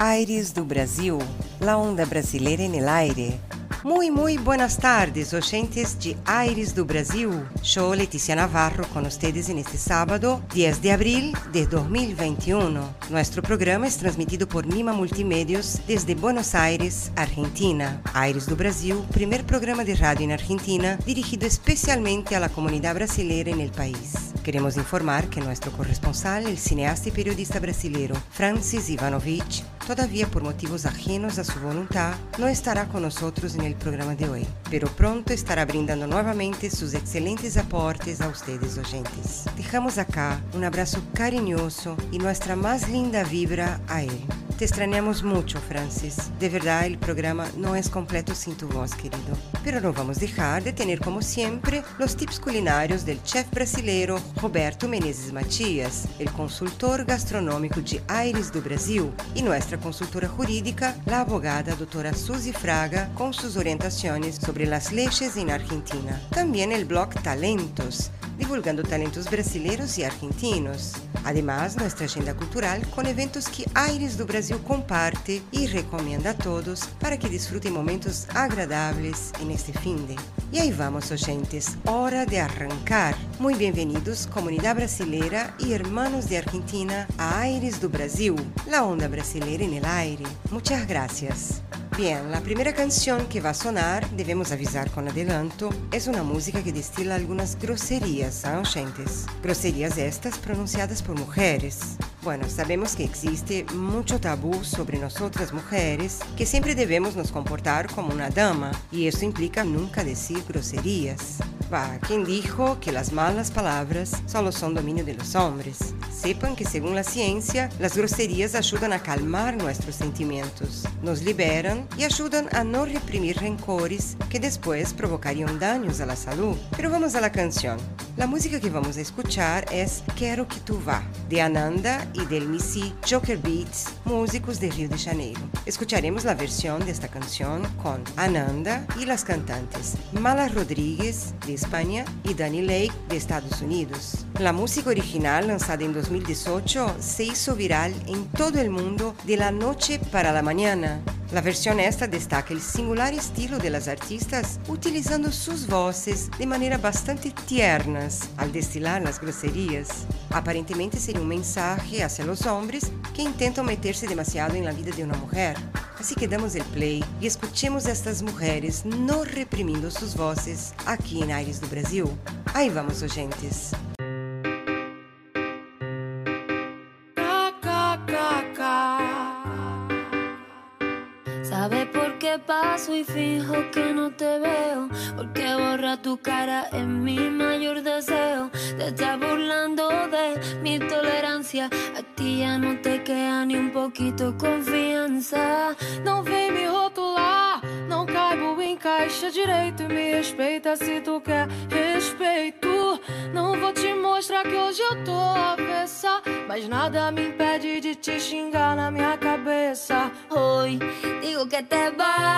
Aires do Brasil, la onda brasileira en el aire. Muy, muy buenas tardes, oyentes de Aires do Brasil. Yo, Leticia Navarro, con ustedes en este sábado, 10 de abril de 2021. Nuestro programa es transmitido por Mima Multimedios desde Buenos Aires, Argentina. Aires do Brasil, primer programa de radio en Argentina dirigido especialmente a la comunidad brasileira en el país. Queremos informar que nuestro corresponsal, el cineasta y periodista brasileiro Francis Ivanovich, todavía por motivos ajenos a su voluntad, no estará con nosotros en el programa de hoy, pero pronto estará brindando nuevamente sus excelentes aportes a ustedes oyentes. Dejamos acá un abrazo cariñoso y nuestra más linda vibra a él. Te extrañamos mucho, Francis. De verdad, el programa no es completo sin tu voz, querido. Pero no vamos a dejar de tener, como siempre, los tips culinarios del chef brasileiro Roberto Menezes Matias, el consultor gastronómico de Aires do Brasil, y nuestra consultora jurídica, a abogada doutora Suzy Fraga, com suas orientações sobre as leis na Argentina. Também o blog Talentos, divulgando talentos brasileiros y argentinos. Además, nuestra agenda cultural con eventos que Aires do Brasil comparte y recomienda a todos para que disfruten momentos agradables en este fin de. Y ahí vamos, oyentes, hora de arrancar. Muy bienvenidos, comunidad brasileira y hermanos de Argentina, a Aires do Brasil, la onda brasileira en el aire. Muchas gracias. Bien, la primera canción que va a sonar, debemos avisar con adelanto, es una música que destila algunas groserías, ¿ah, oyentes? Groserías estas pronunciadas por mujeres. Bueno, sabemos que existe mucho tabú sobre nosotras mujeres, que siempre debemos nos comportar como una dama, y eso implica nunca decir groserías. Va, ¿quién dijo que las malas palabras solo son dominio de los hombres? Sepan que según la ciencia, las groserías ayudan a calmar nuestros sentimientos, nos liberan y ayudan a no reprimir rencores que después provocarían daños a la salud. Pero vamos a la canción. La música que vamos a escuchar es Quero que tu vá, de Ananda y del Missy Joker Beats, músicos de Rio de Janeiro. Escucharemos la versión de esta canción con Ananda y las cantantes Mala Rodríguez, de España, y Danny Lake, de Estados Unidos. La música original, lanzada en 2018, se hizo viral en todo el mundo de la noche para la mañana. La versión esta destaca el singular estilo de las artistas utilizando sus voces de manera bastante tiernas al destilar las groserías. Aparentemente sería un mensaje hacia los hombres que intentan meterse demasiado en la vida de una mujer. Así que damos el play y escuchemos a estas mujeres no reprimiendo sus voces aquí en Aires do Brasil. Ahí vamos, oyentes. Paso y fijo que no te veo? Porque borra tu cara en mi mayor deseo. Te estás burlando de mi tolerancia. A ti ya no te queda ni un poquito confianza. Não vem me rotular, não caibo em caixa direito. E me respeita se tu quer respeito. Não vou te mostrar que hoje eu tô avessa. Mas nada me impede de te xingar na minha cabeça. Hoy digo que te vas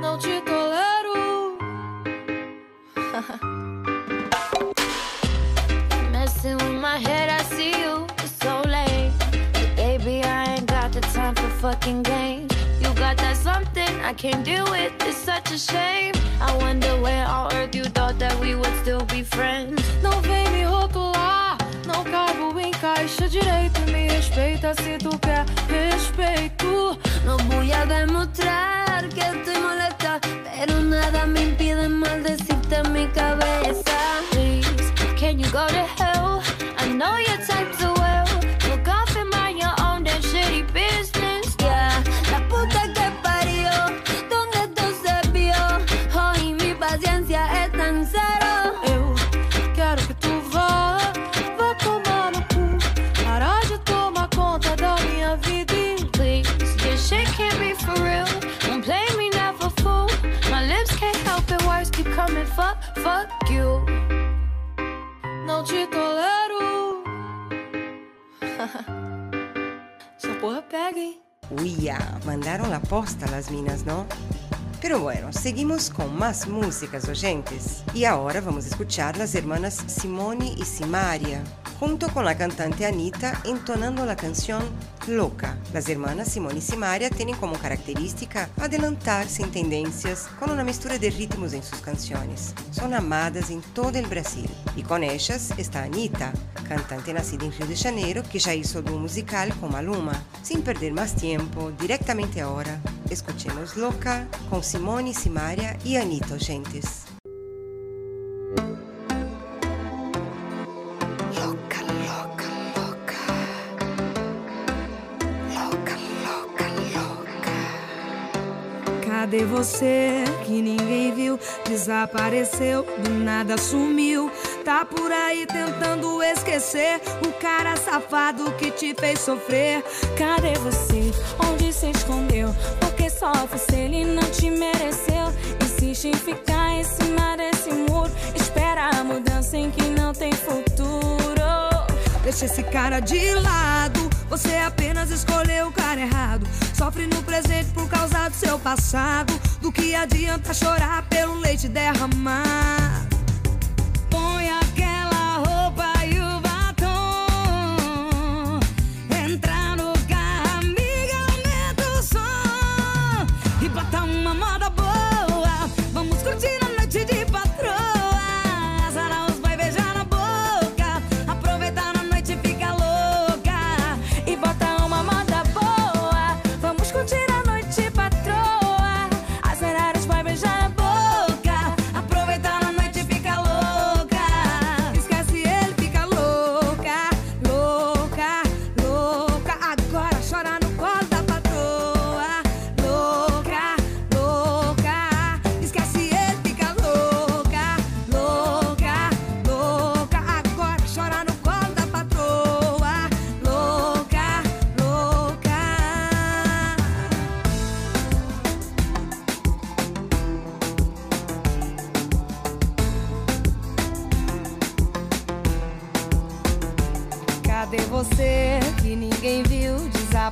Não te tolero. Messing with my head, I see you. It's so late. But baby, I ain't got the time for fucking games. You got that something I can't deal with. It's such a shame. I wonder where on earth you thought that we would still be friends. Não vem caixa direito. Me respeita se tu quer respeito. A que molesta, pero nada me impide maldecirte mi. Please, can you go to hell? I know your type's posta las minas, ¿no? Pero bueno, seguimos con más músicas oyentes. Y ahora vamos a escuchar las hermanas Simone y Simaria, junto con la cantante Anita entonando la canción Loca. Las hermanas Simone y Simaria tienen como característica adelantarse en tendencias con una mistura de ritmos en sus canciones. Son amadas en todo el Brasil. Y con ellas está Anita, cantante nacida en Río de Janeiro que ya hizo un musical con Maluma. Sin perder más tiempo, directamente ahora, escuchemos Loca con Simone, Simaria y Anita Gentes. Cadê você que ninguém viu? Desapareceu, do nada sumiu. Tá por aí tentando esquecer o cara safado que te fez sofrer. Cadê você? Onde se escondeu? Porque sofre se ele não te mereceu. Insiste em ficar em cima desse muro. Espera a mudança em que não tem futuro. Deixa esse cara de lado. Você apenas escolheu o cara errado. Sofre no presente por causa do seu passado. Do que adianta chorar pelo leite derramar?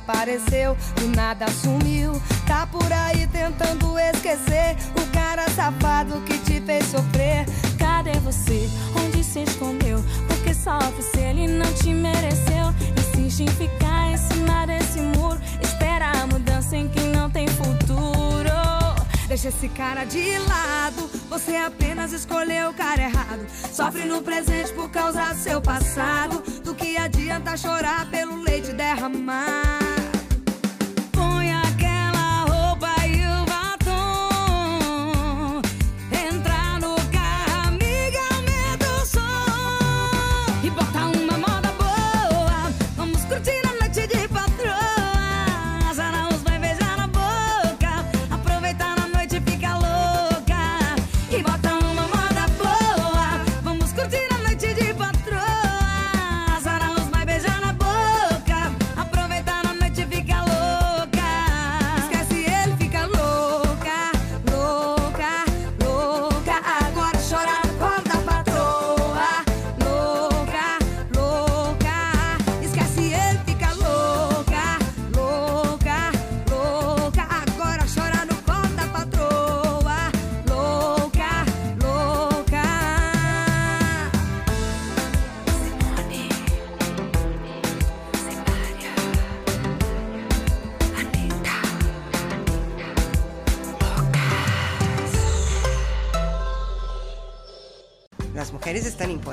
Desapareceu, do nada sumiu. Tá por aí tentando esquecer o cara safado que te fez sofrer. Cadê você? Onde se escondeu? Porque sofre se ele não te mereceu. Insiste em ficar em cima desse muro. Espera a mudança em que não tem futuro. Deixa esse cara de lado. Você apenas escolheu o cara errado. Sofre no presente por causa do seu passado. Do que adianta chorar pelo leite derramar?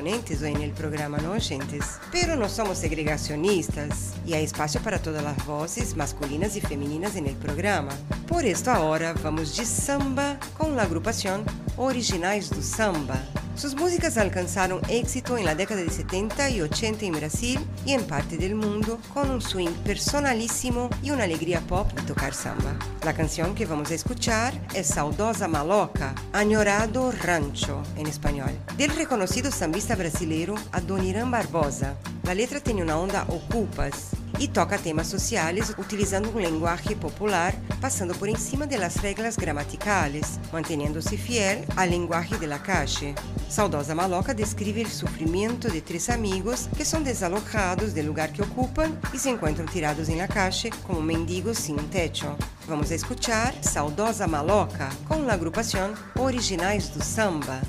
Hoy en el programa, ¿no, oyentes? Pero no somos segregacionistas y hay espacio para todas las voces masculinas y femeninas en el programa. Por esto ahora vamos de samba con la agrupación Originais do Samba. Sus músicas alcanzaron éxito en la década de 70 y 80 en Brasil y en parte del mundo con un swing personalísimo y una alegría pop de tocar samba. La canción que vamos a escuchar es Saudosa Maloca, Añorado Rancho en español, del reconocido sambista brasileiro Adoniran Barbosa. La letra tiene una onda ocupas e toca temas sociais utilizando um linguagem popular, passando por cima das regras gramaticais, mantendo-se fiel à linguagem de la caixa. Saudosa Maloca descreve o sofrimento de três amigos que são desalojados do lugar que ocupam e se encontram tirados em la caixa como mendigos sem um techo. Vamos escutar Saudosa Maloca com a agrupação Originais do Samba.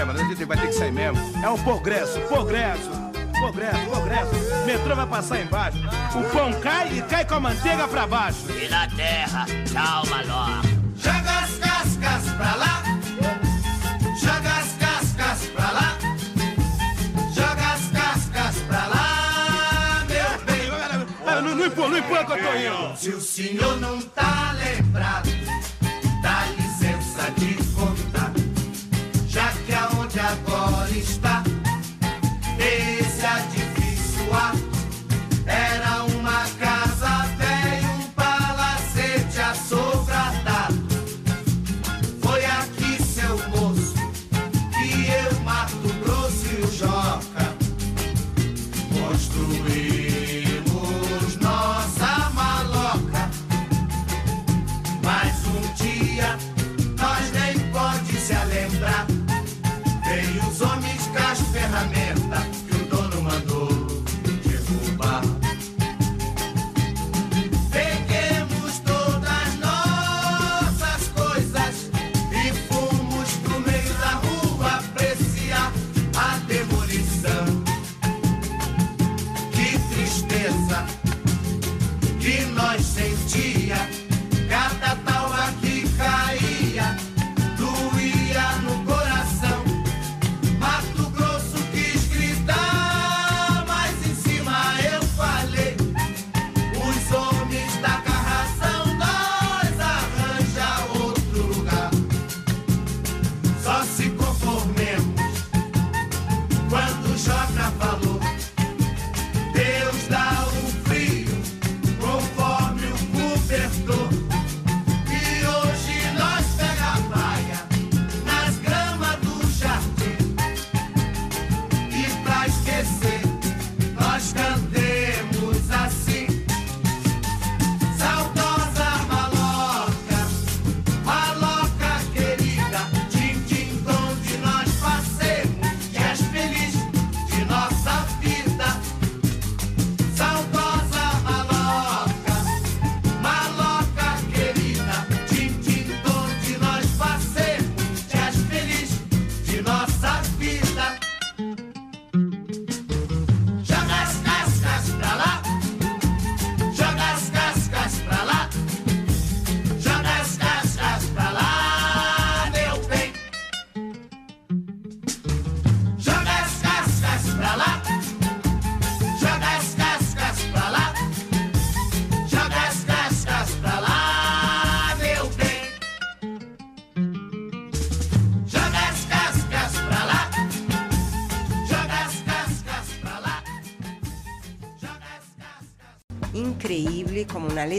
A gente vai ter que sair mesmo. É um progresso, progresso, progresso, progresso. Metrô vai passar embaixo. O pão cai e cai com a manteiga pra baixo. E na terra, tchau, maloca. Joga as cascas pra lá. Joga as cascas pra lá. Joga as cascas pra lá, meu bem. Ah, não, não empurra, não empurra que eu tô indo. Se o senhor não tá lembrado, dá licença de construir.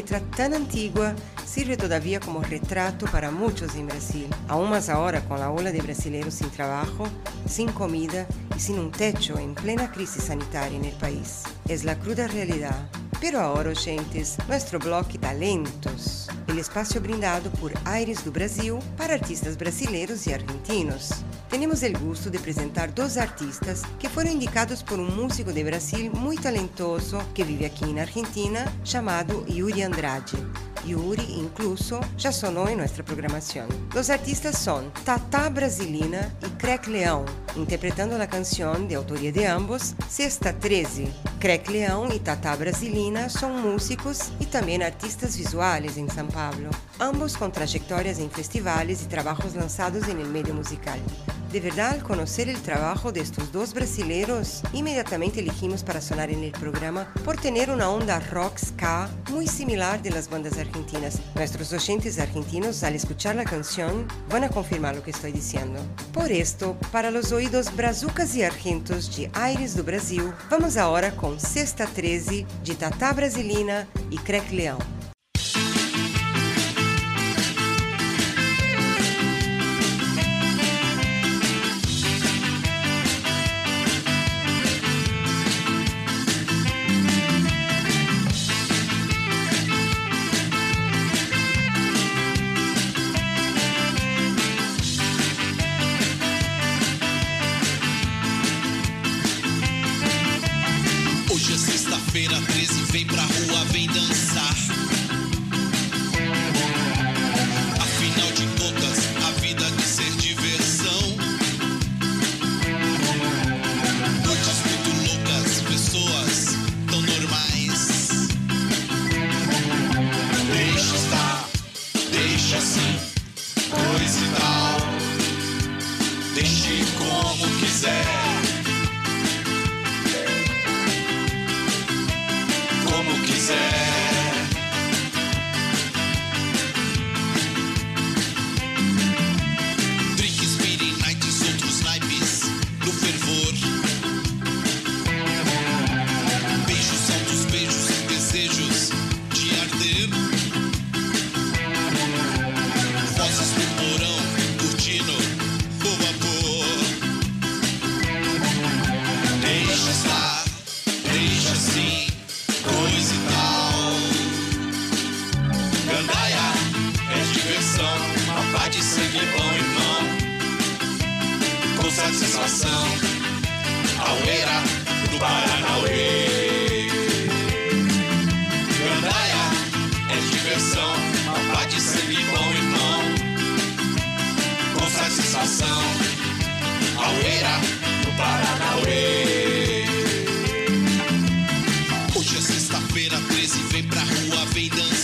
Letra tan antigua sirve todavía como retrato para muchos en Brasil, aún más ahora con la ola de brasileños sin trabajo, sin comida y sin un techo en plena crisis sanitaria en el país. Es la cruda realidad. Pero ahora, oyentes, nuestro bloque Talentos, el espacio brindado por Aires do Brasil para artistas brasileiros y argentinos. Temos o gosto de apresentar dois artistas que foram indicados por um músico de Brasil muito talentoso que vive aqui na Argentina, chamado Yuri Andrade. Yuri, incluso, já sonou em nossa programação. Os artistas são Tata Brasilina e Crec Leão, interpretando a canção de autoria de ambos, Sexta 13, Crack Leão y Tata Brasilina son músicos y también artistas visuales en San Pablo, ambos con trayectorias en festivales y trabajos lanzados en el medio musical. De verdad, al conocer el trabajo de estos dos brasileros, inmediatamente elegimos para sonar en el programa por tener una onda rock ska muy similar de las bandas argentinas. Nuestros oyentes argentinos, al escuchar la canción, van a confirmar lo que estoy diciendo. Por esto, para los oídos brazucas y argentos de Aires do Brasil, vamos ahora con com Sexta 13, de Tatá Brasilina e Crec Leão. Sexta-feira 13, vem pra rua, vem dançar. Coisa e tal. Gandaia é diversão, uma pá de sangue bom irmão. Com satisfação, Almeira do Paranauê. Gandaia é diversão, uma pá de sangue bom irmão. Com satisfação, Almeira do Paranauê. Buffy done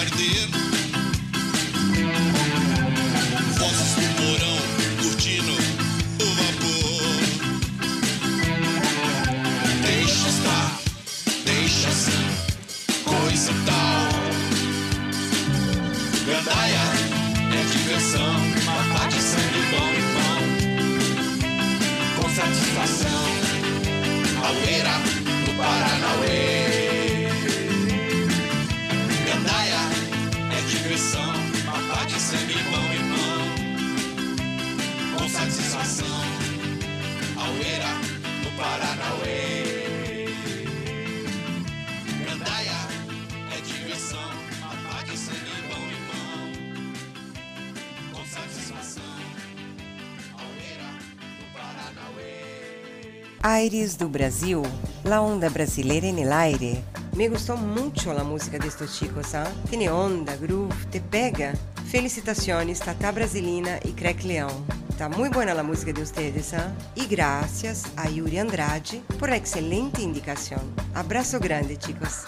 perder Aires do Brasil, la onda brasileira en el aire. Me gustó mucho la música de estos chicos, ¿ah? Tiene onda, groove, te pega. Felicitaciones, Tata Brasilina y Crack Leão. Está muy buena la música de ustedes, ¿ah? Y gracias a Yuri Andrade por excelente indicación. Abrazo grande, chicos.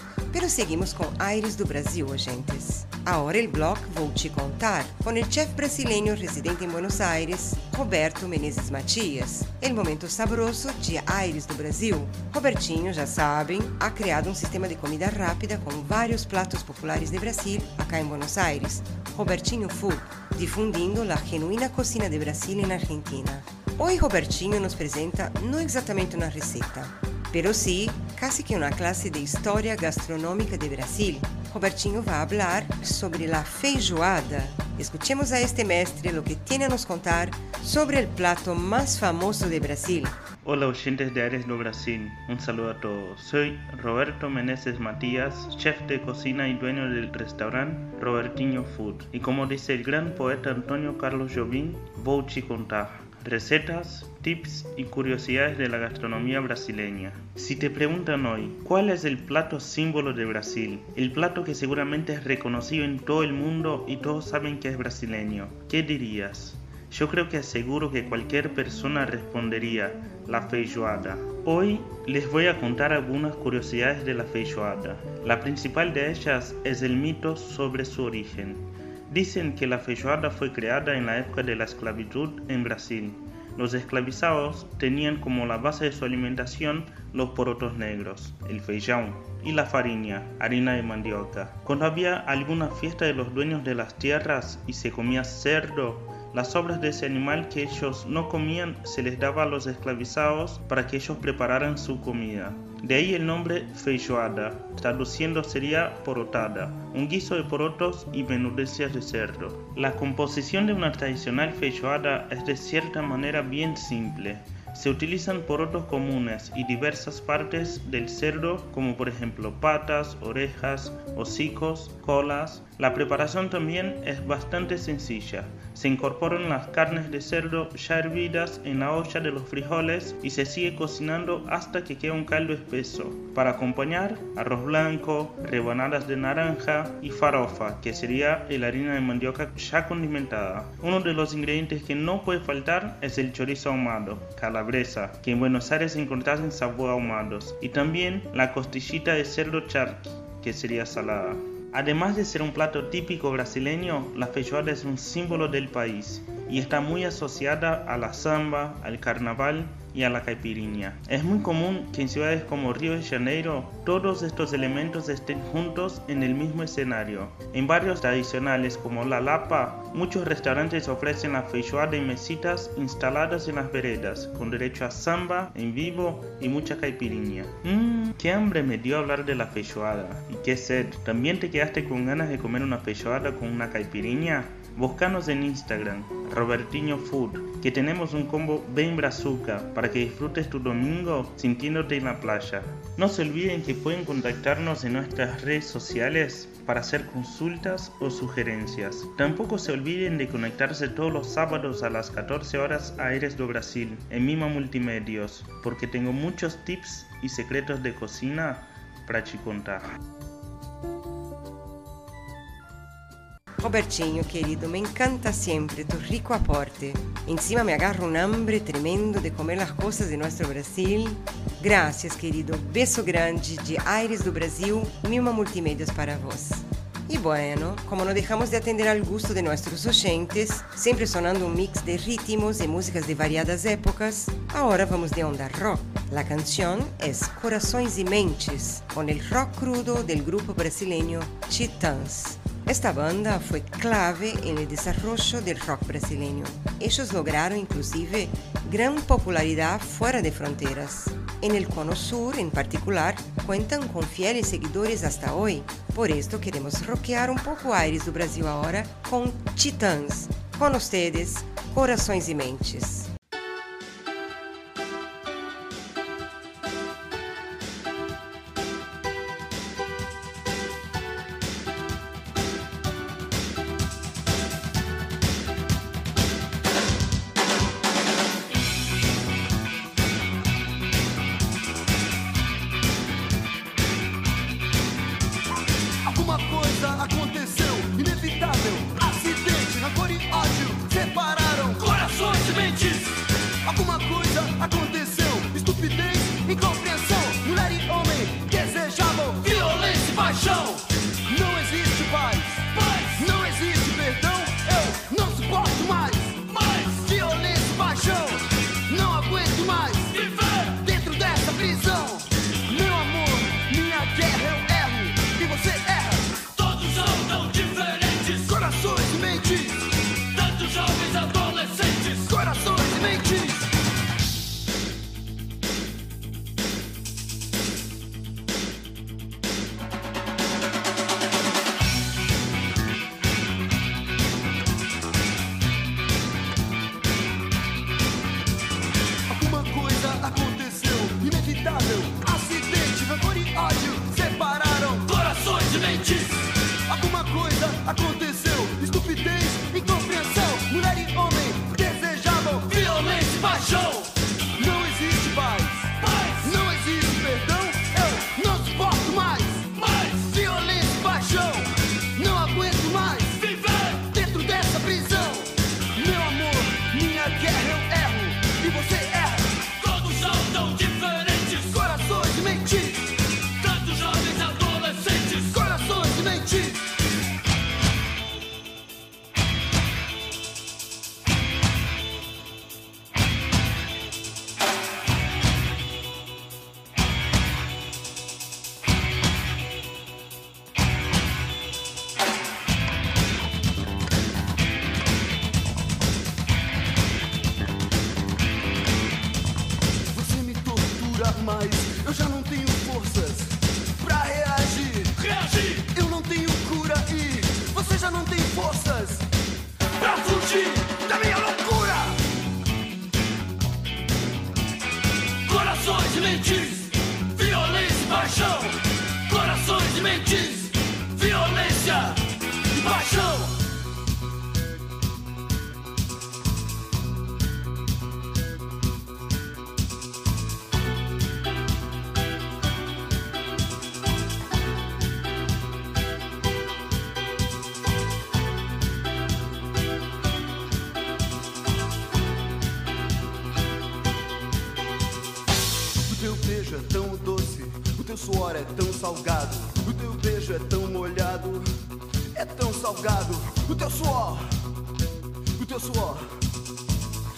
Seguimos com Aires do Brasil, agentes. Agora el blog Vou Te Contar, com o chef brasileño residente em Buenos Aires, Roberto Menezes Matias. El momento sabroso de Aires do Brasil. Robertinho, já sabem, ha criado um sistema de comida rápida com vários pratos populares de Brasil, acá em Buenos Aires. Robertinho Food, difundindo a genuína cocina de Brasil em Argentina. Hoje Robertinho nos apresenta não exatamente uma receita, pero sí casi que una clase de historia gastronómica de Brasil. Robertinho va a hablar sobre la feijoada. Escuchemos a este mestre lo que tiene a nos contar sobre el plato más famoso de Brasil. Hola oyentes de Aires do Brasil, un saludo a todos. Soy Roberto Meneses Matías, chef de cocina y dueño del restaurante Robertinho Food. Y como dice el gran poeta Antonio Carlos Jobim, vou te contar recetas, tips y curiosidades de la gastronomía brasileña. Si te preguntan hoy, ¿cuál es el plato símbolo de Brasil? El plato que seguramente es reconocido en todo el mundo y todos saben que es brasileño. ¿Qué dirías? Yo creo que aseguro que cualquier persona respondería la feijoada. Hoy les voy a contar algunas curiosidades de la feijoada. La principal de ellas es el mito sobre su origen. Dicen que la feijoada fue creada en la época de la esclavitud en Brasil. Los esclavizados tenían como la base de su alimentación los porotos negros, el feijão y la farina, harina de mandioca. Cuando había alguna fiesta de los dueños de las tierras y se comía cerdo, las sobras de ese animal que ellos no comían se les daba a los esclavizados para que ellos prepararan su comida. De ahí el nombre feijoada, traduciendo sería porotada, un guiso de porotos y menudencias de cerdo. La composición de una tradicional feijoada es de cierta manera bien simple. Se utilizan porotos comunes y diversas partes del cerdo como por ejemplo patas, orejas, hocicos, colas. La preparación también es bastante sencilla. Se incorporan las carnes de cerdo ya hervidas en la olla de los frijoles y se sigue cocinando hasta que quede un caldo espeso. Para acompañar, arroz blanco, rebanadas de naranja y farofa, que sería la harina de mandioca ya condimentada. Uno de los ingredientes que no puede faltar es el chorizo ahumado, calabresa, que en Buenos Aires encontrás en sabor ahumados, y también la costillita de cerdo charqui, que sería salada. Además de ser un plato típico brasileño, la feijoada es un símbolo del país y está muy asociada a la samba, al carnaval y a la caipirinha. Es muy común que en ciudades como Río de Janeiro todos estos elementos estén juntos en el mismo escenario. En barrios tradicionales como La Lapa, muchos restaurantes ofrecen la feijoada en mesitas instaladas en las veredas, con derecho a samba en vivo y mucha caipirinha. Mmm, qué hambre me dio hablar de la feijoada y qué sed. ¿También te quedaste con ganas de comer una feijoada con una caipirinha? Búscanos en Instagram, Robertinho Food, que tenemos un combo bien brazuca para que disfrutes tu domingo sintiéndote en la playa. No se olviden que pueden contactarnos en nuestras redes sociales para hacer consultas o sugerencias. Tampoco se olviden de conectarse todos los sábados a las 14 horas a Aires do Brasil en Mima Multimedios, porque tengo muchos tips y secretos de cocina para te. Robertinho, querido, me encanta siempre tu rico aporte. Encima me agarra un hambre tremendo de comer las cosas de nuestro Brasil. Gracias, querido. Beso grande de Aires do Brasil, Mima Multimedios para vos. Y bueno, como no dejamos de atender al gusto de nuestros oyentes, siempre sonando un mix de ritmos y músicas de variadas épocas, ahora vamos de onda rock. La canción es Corações y Mentes, con el rock crudo del grupo brasileño Titãs. Esta banda fue clave en el desarrollo rock brasileño. Ellos lograron inclusive gran popularidad fuera de fronteras. En el Cono Sur, en particular, cuentan con fieles seguidores hasta hoy. Por esto queremos rockear un poco aires do Brasil ahora con Titãs. Con ustedes, Corações y Mentes.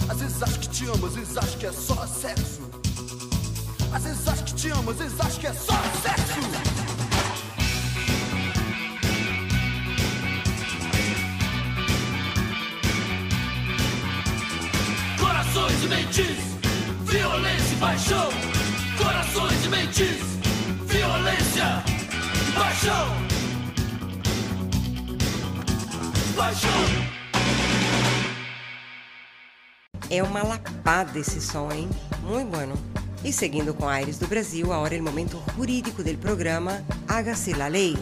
Às vezes acho que te amo, às vezes acho que é só sexo. Às vezes acho que te amo, às vezes acho que é só sexo. Corações e mentes, violência e paixão. Corações e mentes, violência e paixão. Paixão. É uma lapada esse som, hein? Muito bueno. E seguindo com Aires do Brasil, agora é o momento jurídico do programa Hágase la Lei,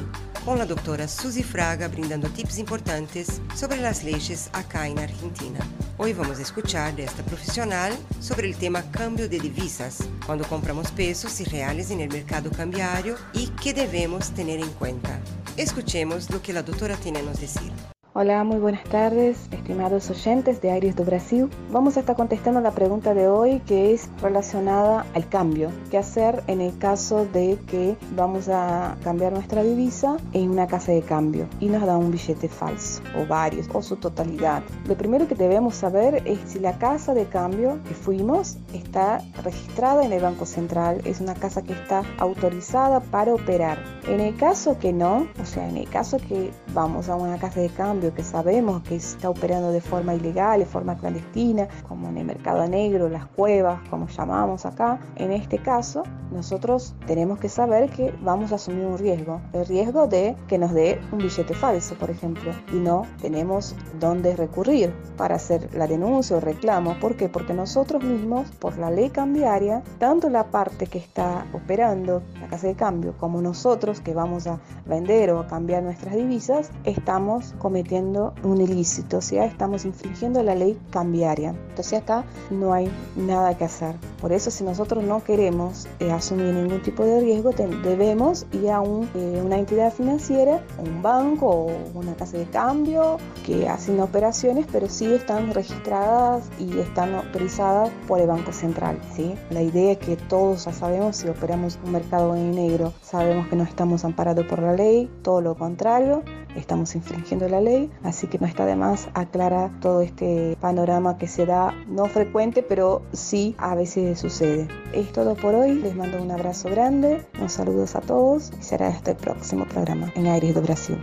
com a doutora Suzy Fraga brindando tips importantes sobre as leis acá na Argentina. Hoje vamos escuchar desta profissional sobre o tema cambio de divisas, quando compramos pesos e reais no mercado cambiario e que devemos ter em conta. Escuchemos o que a doutora tem a nos dizer. Hola, muy buenas tardes, estimados oyentes de Aires do Brasil. Vamos a estar contestando la pregunta de hoy que es relacionada al cambio. ¿Qué hacer en el caso de que vamos a cambiar nuestra divisa en una casa de cambio y nos da un billete falso o varios o su totalidad? Lo primero que debemos saber es si la casa de cambio que fuimos está registrada en el Banco Central, es una casa que está autorizada para operar. En el caso que no, o sea, en el caso que vamos a una casa de cambio que sabemos que está operando de forma ilegal, de forma clandestina, como en el mercado negro, las cuevas, como llamamos acá, en este caso nosotros tenemos que saber que vamos a asumir un riesgo, el riesgo de que nos dé un billete falso, por ejemplo, y no tenemos dónde recurrir para hacer la denuncia o reclamo. ¿Por qué? Porque nosotros mismos, por la ley cambiaria, tanto la parte que está operando la casa de cambio como nosotros que vamos a vender o a cambiar nuestras divisas, estamos cometiendo un ilícito, o sea, estamos infringiendo la ley cambiaria. Entonces acá no hay nada que hacer. Por eso si nosotros no queremos eh, asumir ningún tipo de riesgo, debemos ir a un, eh, una entidad financiera, un banco o una casa de cambio que hacen operaciones, pero sí están registradas y están autorizadas por el Banco Central. ¿sí? La idea es que todos ya sabemos si operamos un mercado en negro, sabemos que no estamos amparados por la ley, todo lo contrario, estamos infringiendo la ley, así que no está de más aclarar todo este panorama que se da, no frecuente, pero sí a veces sucede. Es todo por hoy, les mando un abrazo grande, unos saludos a todos y será hasta el próximo programa en Aires do Brasil.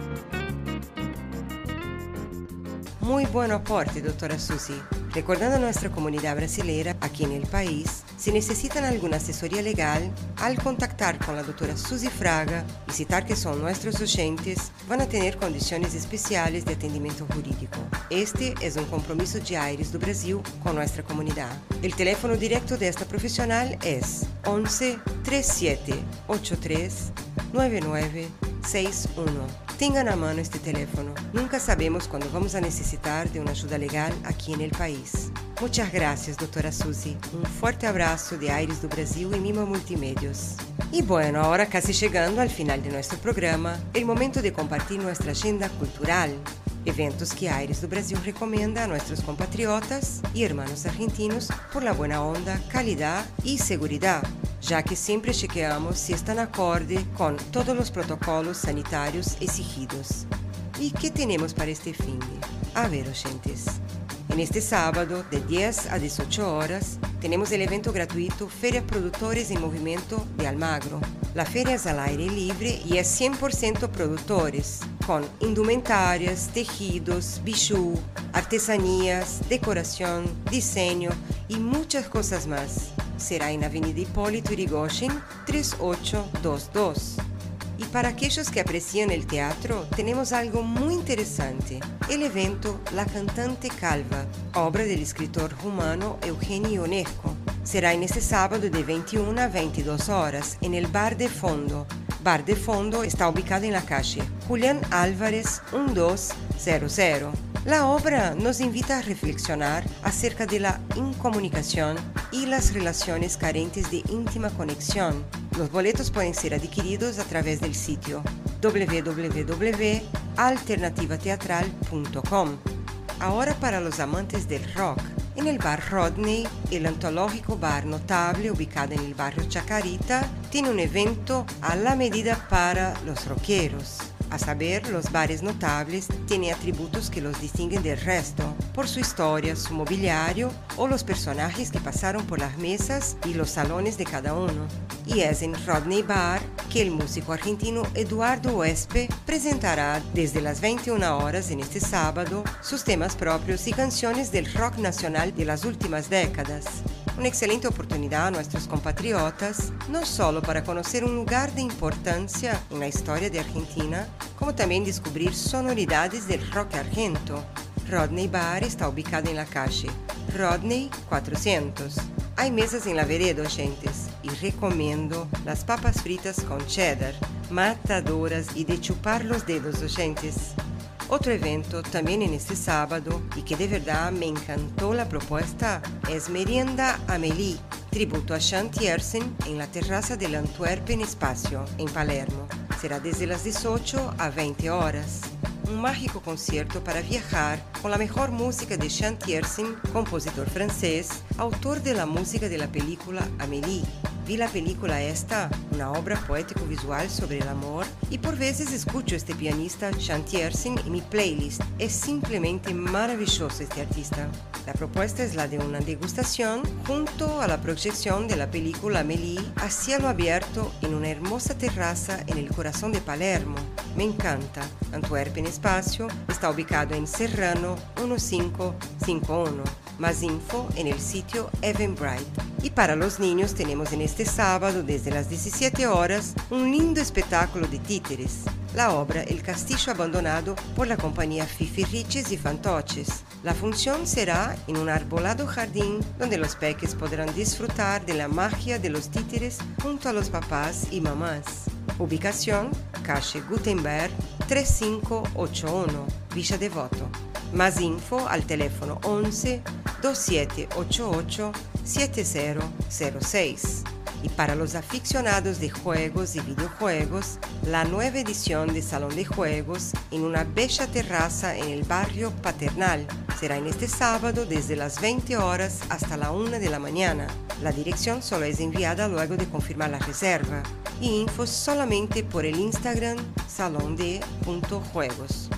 Muy buen aporte, doctora Susi. Recordando a nuestra comunidad brasileira aquí en el país, si necesitan alguna asesoría legal, al contactar con la doctora Susi Fraga y citar que son nuestros oyentes, van a tener condiciones especiales de atendimiento jurídico. Este es un compromiso de Aires do Brasil con nuestra comunidad. El teléfono directo de esta profesional es 11 37 83 99 61. Tengan a mano este teléfono. Nunca sabemos cuándo vamos a necesitar de una ayuda legal aquí en el país. Muchas gracias, doctora Susi. Un fuerte abrazo de Aires do Brasil y Mima Multimedios. Y bueno, ahora casi llegando al final de nuestro programa, el momento de compartir nuestra agenda cultural. Eventos que Aires do Brasil recomenda a nuestros compatriotas y hermanos argentinos por la buena onda, calidad y seguridad, ya que siempre chequeamos si están acorde con todos los protocolos sanitarios exigidos. ¿Y qué tenemos para este de? A ver, oyentes. En este sábado, de 10 a 18 horas, tenemos el evento gratuito Feria Productores en Movimiento de Almagro. La feria es al aire libre y es 100% productores, con indumentarias, tejidos, bijú, artesanías, decoración, diseño y muchas cosas más. será en Avenida Hipólito Yrigoyen 3822. Y para aquellos que aprecian el teatro, tenemos algo muy interesante. El evento La Cantante Calva, obra del escritor rumano Eugenio Ionesco. Será en este sábado de 21 a 22 horas en el Bar de Fondo. Bar de Fondo está ubicado en la calle Julián Álvarez 1200. La obra nos invita a reflexionar acerca de la incomunicación y las relaciones carentes de íntima conexión. Los boletos pueden ser adquiridos a través del sitio www.alternativateatral.com. Ahora para los amantes del rock. En el bar Rodney, el antológico bar notable ubicado en el barrio Chacarita, tiene un evento a la medida para los rockeros. A saber, los bares notables tienen atributos que los distinguen del resto, por su historia, su mobiliario o los personajes que pasaron por las mesas y los salones de cada uno. Y es en Rodney Bar que el músico argentino Eduardo Huespe presentará desde las 21 horas en este sábado sus temas propios y canciones del rock nacional de las últimas décadas. Una excelente oportunidad a nuestros compatriotas, no solo para conocer un lugar de importancia en la historia de Argentina, como también descubrir sonoridades del rock argento. Rodney Bar está ubicado en la calle Rodney 400. Hay mesas en la vereda, oyentes, y recomiendo las papas fritas con cheddar, matadoras y de chupar los dedos, oyentes. Otro evento también en este sábado y que de verdad me encantó la propuesta es Merienda Amélie, tributo a Shanti Ersen en la terraza del Antwerpen Espacio en Palermo. Será desde las 18 a 20 horas. Un mágico concierto para viajar con la mejor música de Shanti Ersen, compositor francés, autor de la música de la película Amélie. Vi la película esta, una obra poético-visual sobre el amor, y por veces escucho este pianista Shanti Ersen en mi playlist. Es simplemente maravilloso este artista. La propuesta es la de una degustación junto a la proyección de la película Amélie a cielo abierto en una hermosa terraza en el corazón de Palermo. Me encanta. Antwerpen Espacio está ubicado en Serrano 1551. Más info en el sitio Eventbrite. Y para los niños tenemos en este sábado desde las 17 horas un lindo espectáculo de títeres. La obra El Castillo Abandonado por la compañía Fifi Riches y Fantoches. La función será en un arbolado jardín donde los peques podrán disfrutar de la magia de los títeres junto a los papás y mamás. Ubicación, calle Gutenberg 3581, Villa Devoto. Más info al teléfono 11 2788 7006. Y para los aficionados de juegos y videojuegos, la nueva edición de Salón de Juegos en una bella terraza en el barrio Paternal será en este sábado desde las 20 horas hasta la 1 de la mañana. La dirección solo es enviada luego de confirmar la reserva y info solamente por el Instagram salonde.juegos.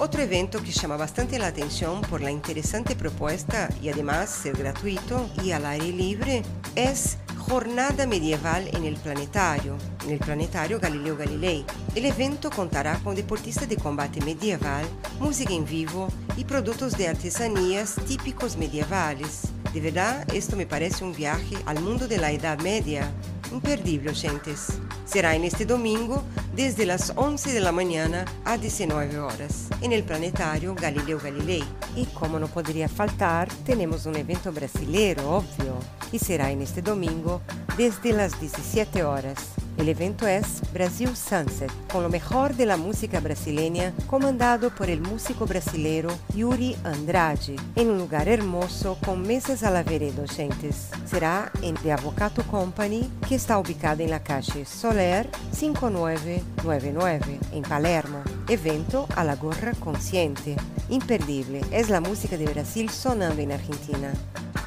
Otro evento que llama bastante la atención por la interesante propuesta y además ser gratuito y al aire libre es Jornada Medieval en el Planetario, en el Planetario Galileo Galilei. El evento contará con deportistas de combate medieval, música en vivo y productos de artesanías típicos medievales. De verdad, esto me parece un viaje al mundo de la Edad Media. Imperdible, oyentes. Será en este domingo desde las 11 de la mañana a 19 horas en el planetario Galileo Galilei. Y como no podría faltar, tenemos un evento brasileiro, obvio, y será en este domingo desde las 17 horas. El evento es Brasil Sunset, con lo mejor de la música brasileña, comandado por el músico brasileiro Yuri Andrade, en un lugar hermoso con mesas a la vereda. Será en The Avocado Company, que está ubicada en la calle Soler 5999, en Palermo. Evento a la gorra consciente. Imperdible, es la música de Brasil sonando en Argentina.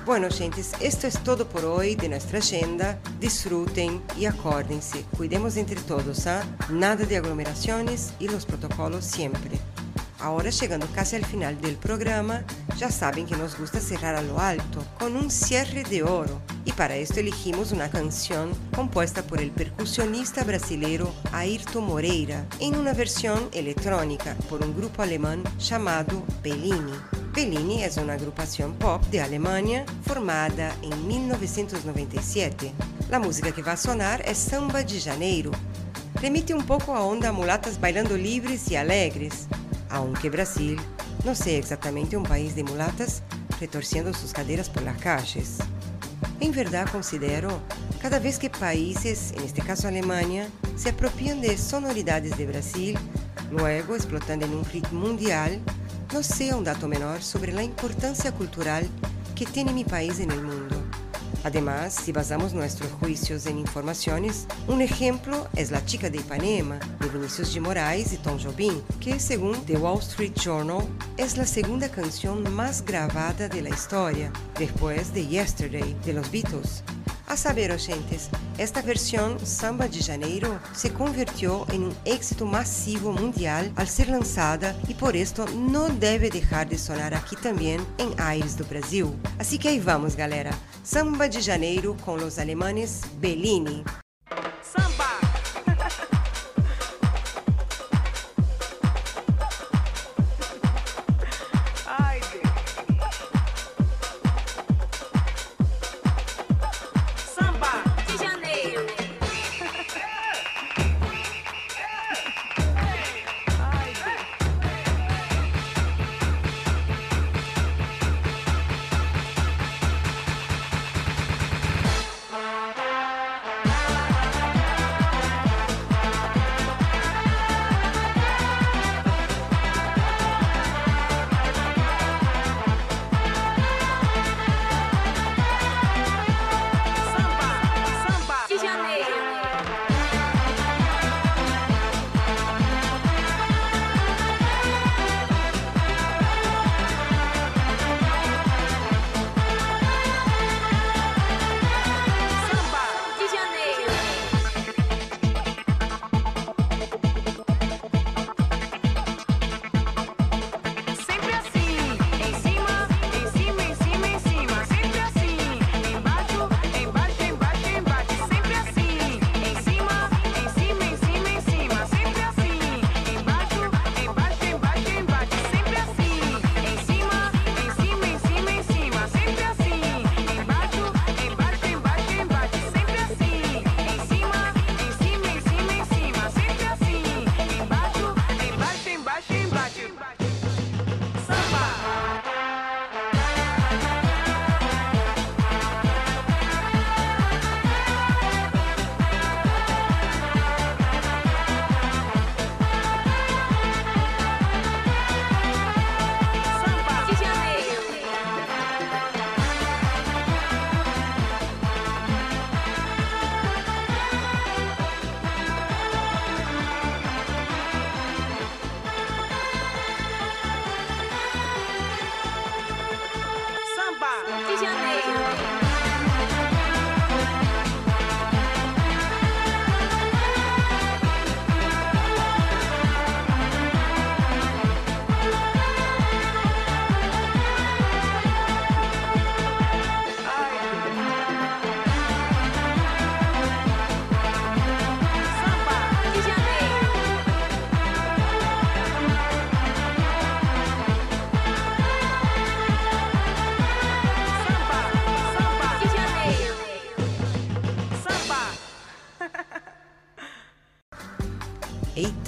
Bueno, gentes, esto es todo por hoy de nuestra agenda. Disfruten y acuérdense, cuidemos entre todos, ¿ah? Nada de aglomeraciones y los protocolos siempre. Ahora llegando casi al final del programa, ya saben que nos gusta cerrar a lo alto, con un cierre de oro. Y para esto elegimos una canción compuesta por el percusionista brasileiro Ayrton Moreira, en una versión electrónica por un grupo alemán llamado Bellini. Bellini es una agrupación pop de Alemania formada en 1997. La música que va a sonar es Samba de Janeiro. Remite un poco a onda mulatas bailando libres y alegres, aunque Brasil no sea exactamente un país de mulatas retorciendo sus caderas por las calles. En verdad considero cada vez que países, en este caso Alemania, se apropian de sonoridades de Brasil, luego explotando en un ritmo mundial, no sea un dato menor sobre la importancia cultural que tiene mi país en el mundo. Además, si basamos nuestros juicios en informaciones, un ejemplo es La chica de Ipanema, de Vinicius de Moraes y Tom Jobim, que según The Wall Street Journal es la segunda canción más grabada de la historia, después de Yesterday, de los Beatles. A saber, oyentes, esta versión Samba de Janeiro se convirtió en un éxito masivo mundial al ser lanzada y por esto no debe dejar de sonar aquí también en Aires do Brasil. Así que ahí vamos, galera. Samba de Janeiro con los alemanes Bellini. Samba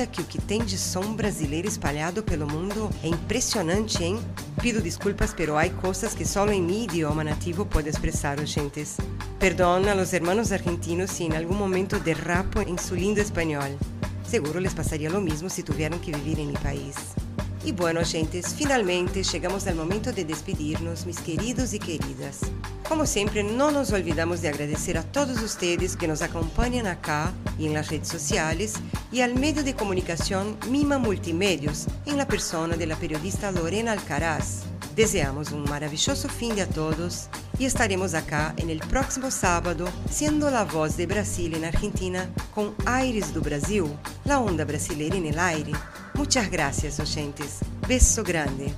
Eita, que o que tem de som brasileiro espalhado pelo mundo é impressionante, hein? Pido desculpas, pero hay cosas que solo en mi idioma nativo puedo expresar, oyentes. Perdón a los hermanos argentinos si en algún momento derrapo en su lindo español. Seguro les pasaría lo mismo si tuvieran que vivir en mi país. Y bueno, oyentes, finalmente llegamos al momento de despedirnos, mis queridos y queridas. Como siempre, no nos olvidamos de agradecer a todos ustedes que nos acompañan acá y en las redes sociales y al medio de comunicación Mima Multimedios, en la persona de la periodista Lorena Alcaraz. Deseamos un maravilloso fin de a todos y estaremos acá en el próximo sábado siendo la voz de Brasil en Argentina con Aires do Brasil, la onda brasileira en el aire. Muchas gracias, oyentes. Beso grande.